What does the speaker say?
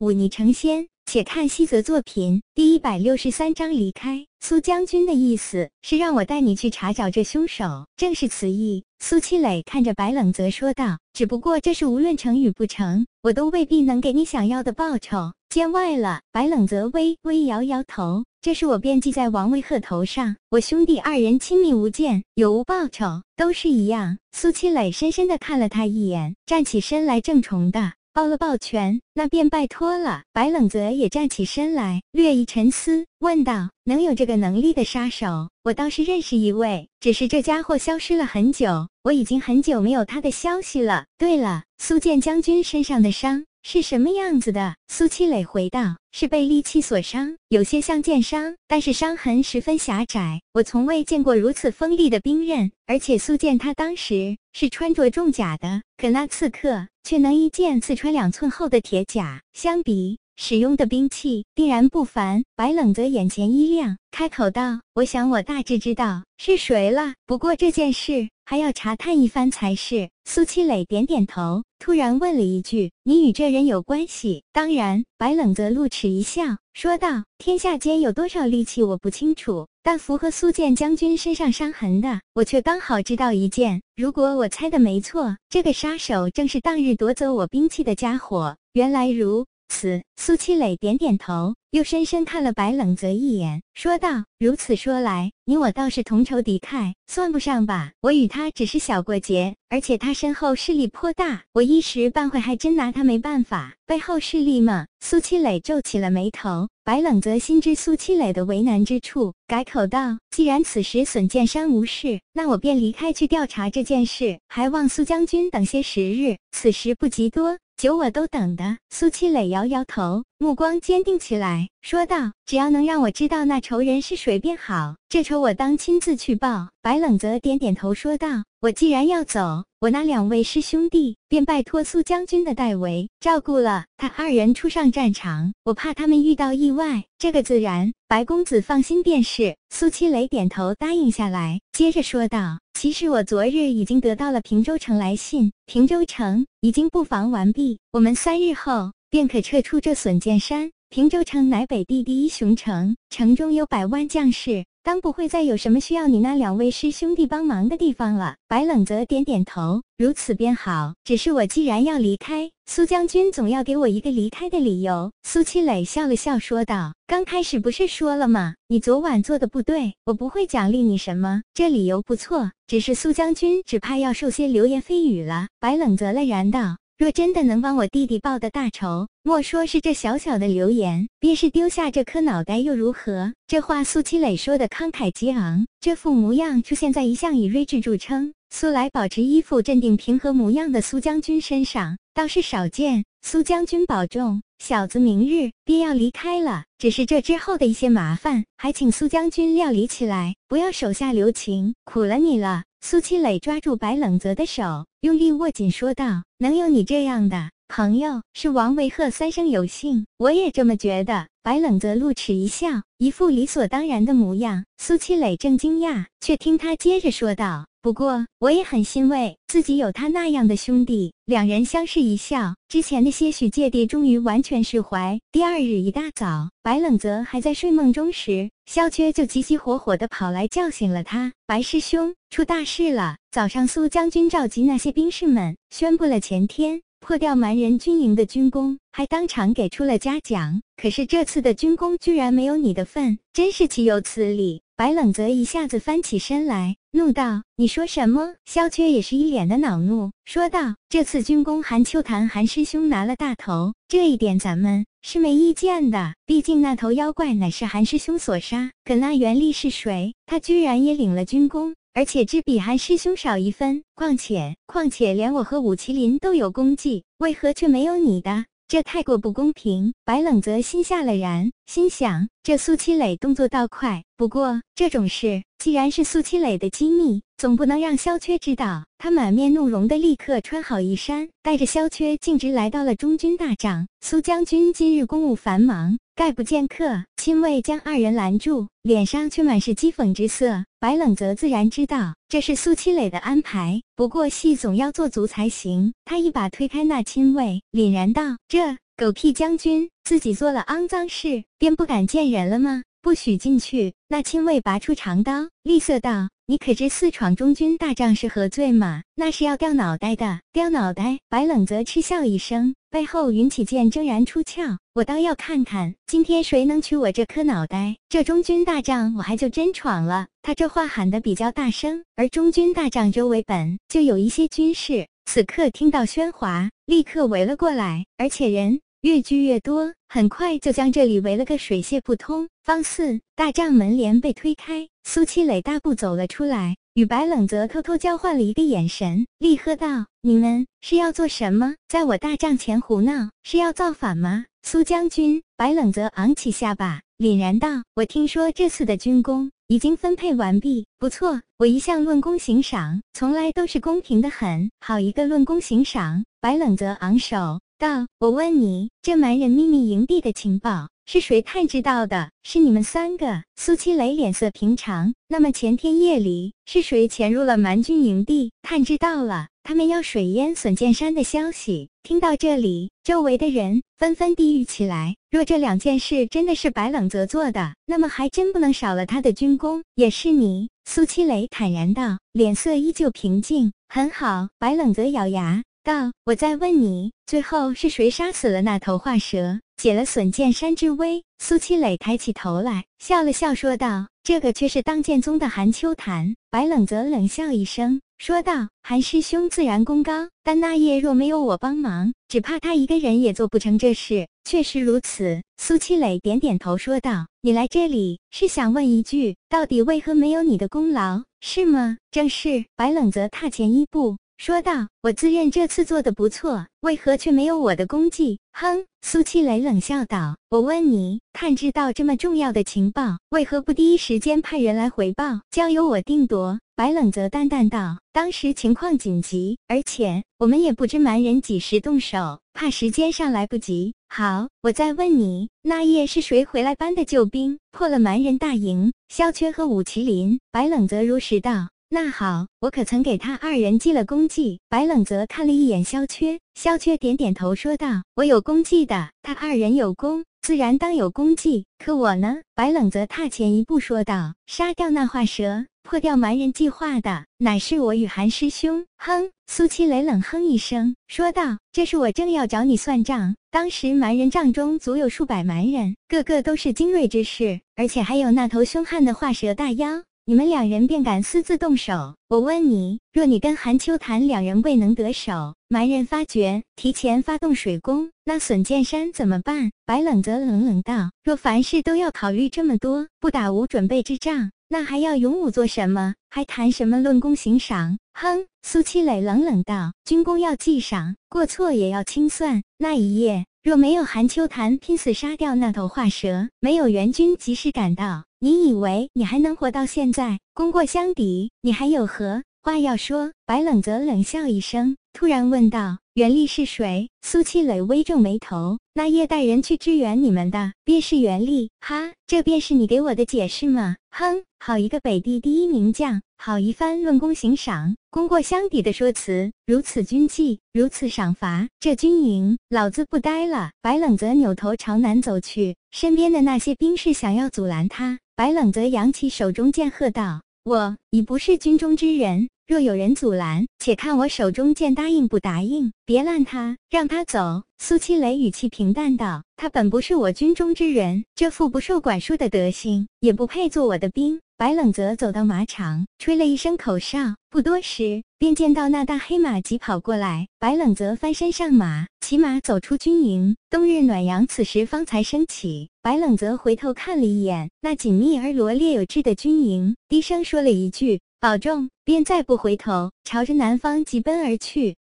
忤逆成仙。且看西泽作品第一百六十三章离开。苏将军的意思是让我带你去查找这凶手，正是此意。苏七磊看着白冷泽说道：“只不过这是无论成与不成，我都未必能给你想要的报酬。见外了。”白冷泽微微摇摇头：“这是我便记在王维鹤头上。我兄弟二人亲密无间，有无报酬都是一样。”苏七磊深深的看了他一眼，站起身来，正重的。抱了抱拳，那便拜托了。白冷泽也站起身来，略一沉思，问道：“能有这个能力的杀手，我倒是认识一位，只是这家伙消失了很久，我已经很久没有他的消息了。对了，苏建将军身上的伤。”是什么样子的？苏七磊回道：“是被利器所伤，有些像剑伤，但是伤痕十分狭窄。我从未见过如此锋利的兵刃，而且苏建他当时是穿着重甲的，可那刺客却能一剑刺穿两寸厚的铁甲，相比……”使用的兵器定然不凡。白冷泽眼前一亮，开口道：“我想我大致知道是谁了，不过这件事还要查探一番才是。”苏七磊点点头，突然问了一句：“你与这人有关系？”当然。白冷泽露齿一笑，说道：“天下间有多少利器，我不清楚，但符合苏建将军身上伤痕的，我却刚好知道一件。如果我猜的没错，这个杀手正是当日夺走我兵器的家伙。原来如……”此苏七磊点点头，又深深看了白冷泽一眼，说道：“如此说来，你我倒是同仇敌忾，算不上吧？我与他只是小过节，而且他身后势力颇大，我一时半会还真拿他没办法。背后势力吗？”苏七磊皱起了眉头。白冷泽心知苏七磊的为难之处，改口道：“既然此时损剑山无事，那我便离开去调查这件事，还望苏将军等些时日，此时不及多。”酒我都等的。苏七磊摇摇头，目光坚定起来，说道：“只要能让我知道那仇人是谁便好，这仇我当亲自去报。”白冷泽点点头，说道：“我既然要走，我那两位师兄弟便拜托苏将军的代为照顾了。他二人出上战场，我怕他们遇到意外，这个自然。白公子放心便是。”苏七磊点头答应下来，接着说道。其实我昨日已经得到了平州城来信，平州城已经布防完毕，我们三日后便可撤出这损剑山。平州城乃北地第一雄城，城中有百万将士。当不会再有什么需要你那两位师兄弟帮忙的地方了。白冷泽点点头，如此便好。只是我既然要离开，苏将军总要给我一个离开的理由。苏七磊笑了笑说道：“刚开始不是说了吗？你昨晚做的不对，我不会奖励你什么。这理由不错，只是苏将军只怕要受些流言蜚语了。”白冷泽愕然道。若真的能帮我弟弟报的大仇，莫说是这小小的流言，便是丢下这颗脑袋又如何？这话苏七磊说的慷慨激昂，这副模样出现在一向以睿智著称、素来保持一副镇定平和模样的苏将军身上，倒是少见。苏将军保重，小子明日便要离开了，只是这之后的一些麻烦，还请苏将军料理起来，不要手下留情，苦了你了。苏七磊抓住白冷泽的手，用力握紧，说道：“能有你这样的朋友，是王维鹤三生有幸。我也这么觉得。”白冷泽露齿一笑，一副理所当然的模样。苏七磊正惊讶，却听他接着说道。不过，我也很欣慰自己有他那样的兄弟。两人相视一笑，之前的些许芥蒂终于完全释怀。第二日一大早，白冷泽还在睡梦中时，萧缺就急急火火地跑来叫醒了他。白师兄，出大事了！早上苏将军召集那些兵士们，宣布了前天。破掉蛮人军营的军功，还当场给出了嘉奖。可是这次的军功居然没有你的份，真是岂有此理！白冷泽一下子翻起身来，怒道：“你说什么？”萧缺也是一脸的恼怒，说道：“这次军功，韩秋潭韩师兄拿了大头，这一点咱们是没意见的。毕竟那头妖怪乃是韩师兄所杀，可那袁立是谁？他居然也领了军功。”而且只比韩师兄少一分，况且况且连我和武麒麟都有功绩，为何却没有你的？这太过不公平。白冷泽心下了然，心想这苏七磊动作倒快，不过这种事既然是苏七磊的机密，总不能让萧缺知道。他满面怒容的立刻穿好衣衫，带着萧缺径直来到了中军大帐。苏将军今日公务繁忙。概不见客，亲卫将二人拦住，脸上却满是讥讽之色。白冷泽自然知道这是苏七磊的安排，不过戏总要做足才行。他一把推开那亲卫，凛然道：“这。”狗屁将军，自己做了肮脏事，便不敢见人了吗？不许进去！那亲卫拔出长刀，厉色道：“你可知私闯中军大帐是何罪吗？那是要掉脑袋的！掉脑袋！”白冷泽嗤笑一声，背后云起剑铮然出鞘。我倒要看看，今天谁能取我这颗脑袋！这中军大帐，我还就真闯了。他这话喊得比较大声，而中军大帐周围本就有一些军士，此刻听到喧哗，立刻围了过来，而且人。越聚越多，很快就将这里围了个水泄不通。方四大帐门帘被推开，苏七磊大步走了出来，与白冷泽偷偷交换了一个眼神，厉喝道：“你们是要做什么？在我大帐前胡闹，是要造反吗？”苏将军，白冷泽昂起下巴，凛然道：“我听说这次的军功已经分配完毕，不错，我一向论功行赏，从来都是公平的很。好一个论功行赏！”白冷泽昂首。道：“我问你，这蛮人秘密营地的情报是谁探知道的？是你们三个？”苏七雷脸色平常。那么前天夜里是谁潜入了蛮军营地，探知到了他们要水淹损剑山的消息？听到这里，周围的人纷纷低语起来。若这两件事真的是白冷泽做的，那么还真不能少了他的军功。也是你，苏七雷坦然道，脸色依旧平静。很好，白冷泽咬牙。道：“我再问你，最后是谁杀死了那头画蛇，解了损剑山之危？”苏七磊抬起头来，笑了笑，说道：“这个却是当剑宗的韩秋潭。”白冷则冷笑一声，说道：“韩师兄自然功高，但那夜若没有我帮忙，只怕他一个人也做不成这事。”确实如此。苏七磊点点头，说道：“你来这里是想问一句，到底为何没有你的功劳，是吗？”正是。白冷则踏前一步。说道：“我自认这次做的不错，为何却没有我的功绩？”哼，苏七雷冷笑道：“我问你，探知到这么重要的情报，为何不第一时间派人来回报，交由我定夺？”白冷则淡淡道：“当时情况紧急，而且我们也不知蛮人几时动手，怕时间上来不及。好，我再问你，那夜是谁回来搬的救兵，破了蛮人大营？萧缺和武麒麟？”白冷则如实道。那好，我可曾给他二人记了功绩？白冷泽看了一眼萧缺，萧缺点点头说道：“我有功绩的，他二人有功，自然当有功绩。可我呢？”白冷泽踏前一步说道：“杀掉那画蛇，破掉蛮人计划的，乃是我与韩师兄。”哼！苏七雷冷哼一声说道：“这是我正要找你算账。当时蛮人帐中足有数百蛮人，个个都是精锐之士，而且还有那头凶悍的画蛇大妖。”你们两人便敢私自动手？我问你，若你跟韩秋潭两人未能得手，蛮人发觉提前发动水攻，那损剑山怎么办？白冷则冷冷道：“若凡事都要考虑这么多，不打无准备之仗，那还要勇武做什么？还谈什么论功行赏？”哼！苏七磊冷冷道：“军功要记赏，过错也要清算。那一夜若没有韩秋潭拼死杀掉那头画蛇，没有援军及时赶到。”你以为你还能活到现在？功过相抵，你还有何话要说？白冷泽冷笑一声，突然问道：“袁立是谁？”苏七磊微皱眉头：“那夜带人去支援你们的，便是袁立。哈，这便是你给我的解释吗？哼，好一个北地第一名将，好一番论功行赏、功过相抵的说辞。如此军纪，如此赏罚，这军营老子不待了。”白冷泽扭头朝南走去，身边的那些兵士想要阻拦他。白冷则扬起手中剑，喝道：“我已不是军中之人，若有人阻拦，且看我手中剑答应不答应。别拦他，让他走。”苏七雷语气平淡道：“他本不是我军中之人，这副不受管束的德行，也不配做我的兵。”白冷泽走到马场，吹了一声口哨，不多时，便见到那大黑马疾跑过来。白冷泽翻身上马，骑马走出军营。冬日暖阳此时方才升起。白冷泽回头看了一眼那紧密而罗列有致的军营，低声说了一句：“保重。”便再不回头，朝着南方疾奔而去。